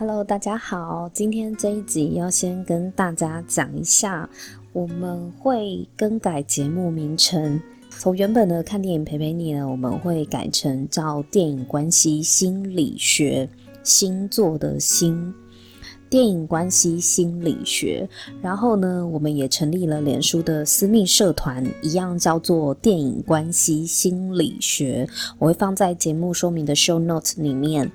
Hello，大家好，今天这一集要先跟大家讲一下，我们会更改节目名称，从原本的看电影陪陪你呢，我们会改成叫电影关系心理学，星座的星。电影关系心理学，然后呢，我们也成立了脸书的私密社团，一样叫做电影关系心理学。我会放在节目说明的 show note 里面，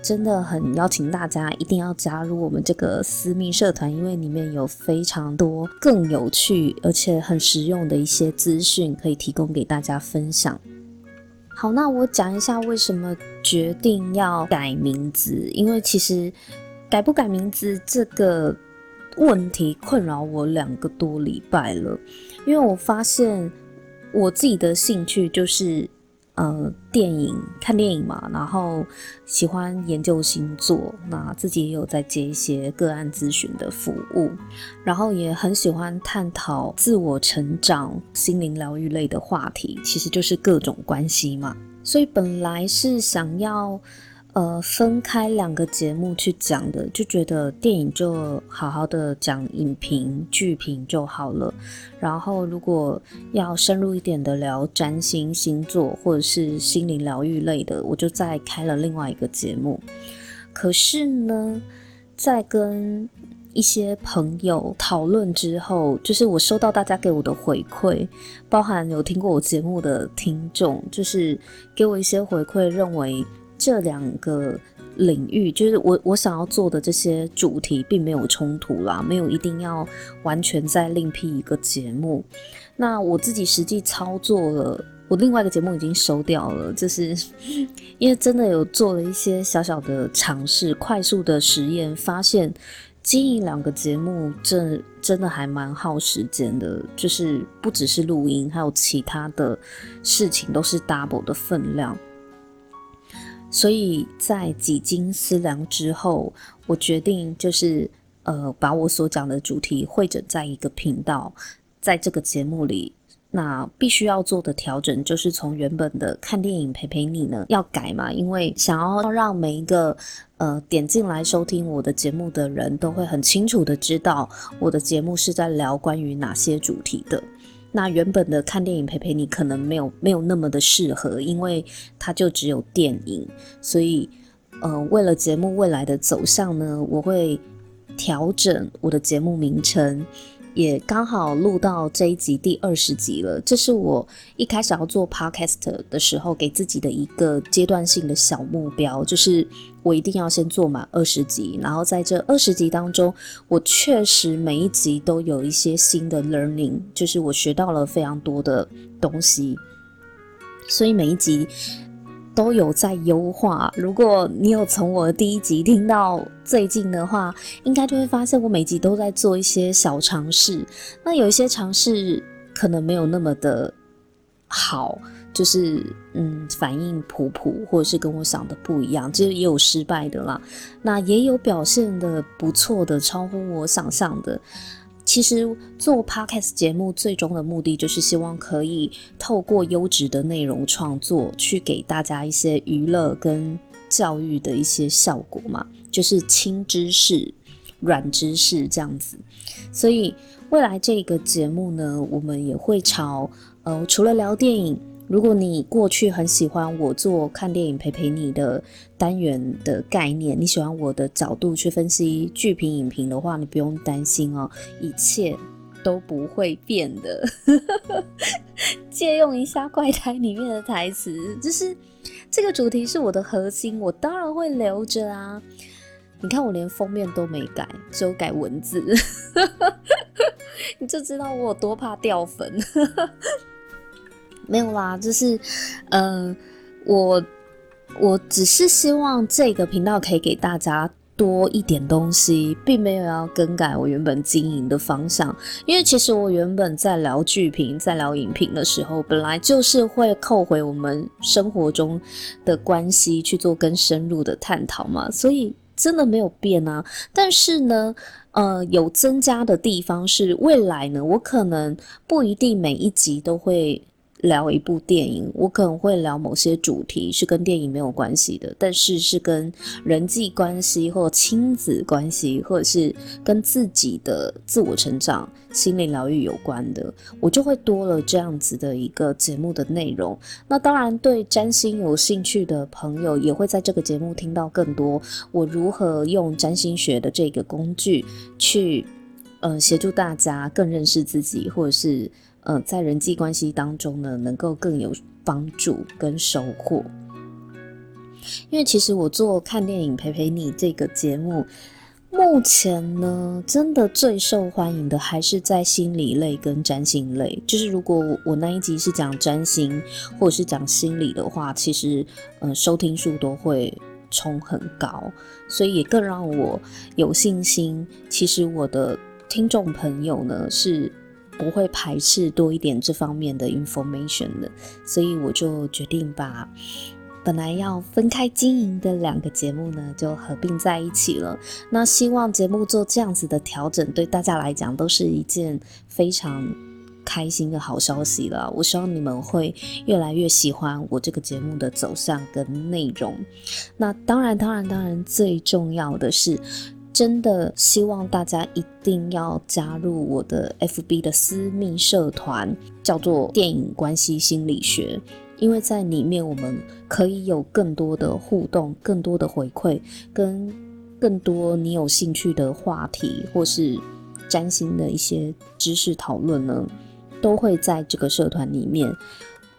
真的很邀请大家一定要加入我们这个私密社团，因为里面有非常多更有趣而且很实用的一些资讯可以提供给大家分享。好，那我讲一下为什么决定要改名字，因为其实。改不改名字这个问题困扰我两个多礼拜了，因为我发现我自己的兴趣就是呃电影，看电影嘛，然后喜欢研究星座，那自己也有在接一些个案咨询的服务，然后也很喜欢探讨自我成长、心灵疗愈类的话题，其实就是各种关系嘛，所以本来是想要。呃，分开两个节目去讲的，就觉得电影就好好的讲影评、剧评就好了。然后，如果要深入一点的聊占星、星座或者是心灵疗愈类的，我就再开了另外一个节目。可是呢，在跟一些朋友讨论之后，就是我收到大家给我的回馈，包含有听过我节目的听众，就是给我一些回馈，认为。这两个领域，就是我我想要做的这些主题，并没有冲突啦，没有一定要完全再另辟一个节目。那我自己实际操作了，我另外一个节目已经收掉了，就是 因为真的有做了一些小小的尝试，快速的实验，发现经营两个节目，这真的还蛮耗时间的，就是不只是录音，还有其他的事情都是 double 的分量。所以在几经思量之后，我决定就是呃，把我所讲的主题汇整在一个频道，在这个节目里，那必须要做的调整就是从原本的看电影陪陪你呢要改嘛，因为想要让每一个呃点进来收听我的节目的人都会很清楚的知道我的节目是在聊关于哪些主题的。那原本的看电影陪陪你可能没有没有那么的适合，因为它就只有电影，所以呃，为了节目未来的走向呢，我会调整我的节目名称。也刚好录到这一集第二十集了，这是我一开始要做 podcast 的时候给自己的一个阶段性的小目标，就是我一定要先做满二十集，然后在这二十集当中，我确实每一集都有一些新的 learning，就是我学到了非常多的东西，所以每一集。都有在优化。如果你有从我的第一集听到最近的话，应该就会发现我每集都在做一些小尝试。那有一些尝试可能没有那么的好，就是嗯，反应普普，或者是跟我想的不一样，其实也有失败的啦。那也有表现的不错的，超乎我想象的。其实做 podcast 节目最终的目的就是希望可以透过优质的内容创作，去给大家一些娱乐跟教育的一些效果嘛，就是轻知识、软知识这样子。所以未来这个节目呢，我们也会朝呃，除了聊电影。如果你过去很喜欢我做看电影陪陪你的单元的概念，你喜欢我的角度去分析剧评影评的话，你不用担心哦，一切都不会变的。借用一下怪胎里面的台词，就是这个主题是我的核心，我当然会留着啊。你看我连封面都没改，只有改文字，你就知道我有多怕掉粉。没有啦，就是，呃，我我只是希望这个频道可以给大家多一点东西，并没有要更改我原本经营的方向。因为其实我原本在聊剧评、在聊影评的时候，本来就是会扣回我们生活中的关系去做更深入的探讨嘛，所以真的没有变啊。但是呢，呃，有增加的地方是未来呢，我可能不一定每一集都会。聊一部电影，我可能会聊某些主题是跟电影没有关系的，但是是跟人际关系或亲子关系，或者是跟自己的自我成长、心灵疗愈有关的，我就会多了这样子的一个节目的内容。那当然，对占星有兴趣的朋友也会在这个节目听到更多我如何用占星学的这个工具去，呃，协助大家更认识自己，或者是。呃，在人际关系当中呢，能够更有帮助跟收获。因为其实我做看电影陪陪你这个节目，目前呢，真的最受欢迎的还是在心理类跟占星类。就是如果我那一集是讲占星或者是讲心理的话，其实呃收听数都会冲很高，所以也更让我有信心。其实我的听众朋友呢是。不会排斥多一点这方面的 information 的，所以我就决定把本来要分开经营的两个节目呢，就合并在一起了。那希望节目做这样子的调整，对大家来讲都是一件非常开心的好消息了。我希望你们会越来越喜欢我这个节目的走向跟内容。那当然，当然，当然，最重要的是。真的希望大家一定要加入我的 FB 的私密社团，叫做电影关系心理学，因为在里面我们可以有更多的互动、更多的回馈，跟更多你有兴趣的话题或是占星的一些知识讨论呢，都会在这个社团里面。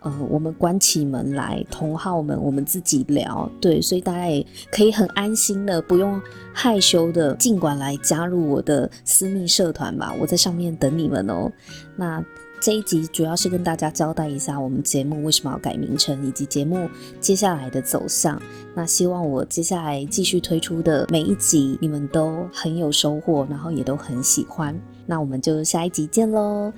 呃，我们关起门来，同好们，我们自己聊，对，所以大家也可以很安心的，不用害羞的，尽管来加入我的私密社团吧，我在上面等你们哦。那这一集主要是跟大家交代一下我们节目为什么要改名称，以及节目接下来的走向。那希望我接下来继续推出的每一集，你们都很有收获，然后也都很喜欢。那我们就下一集见喽。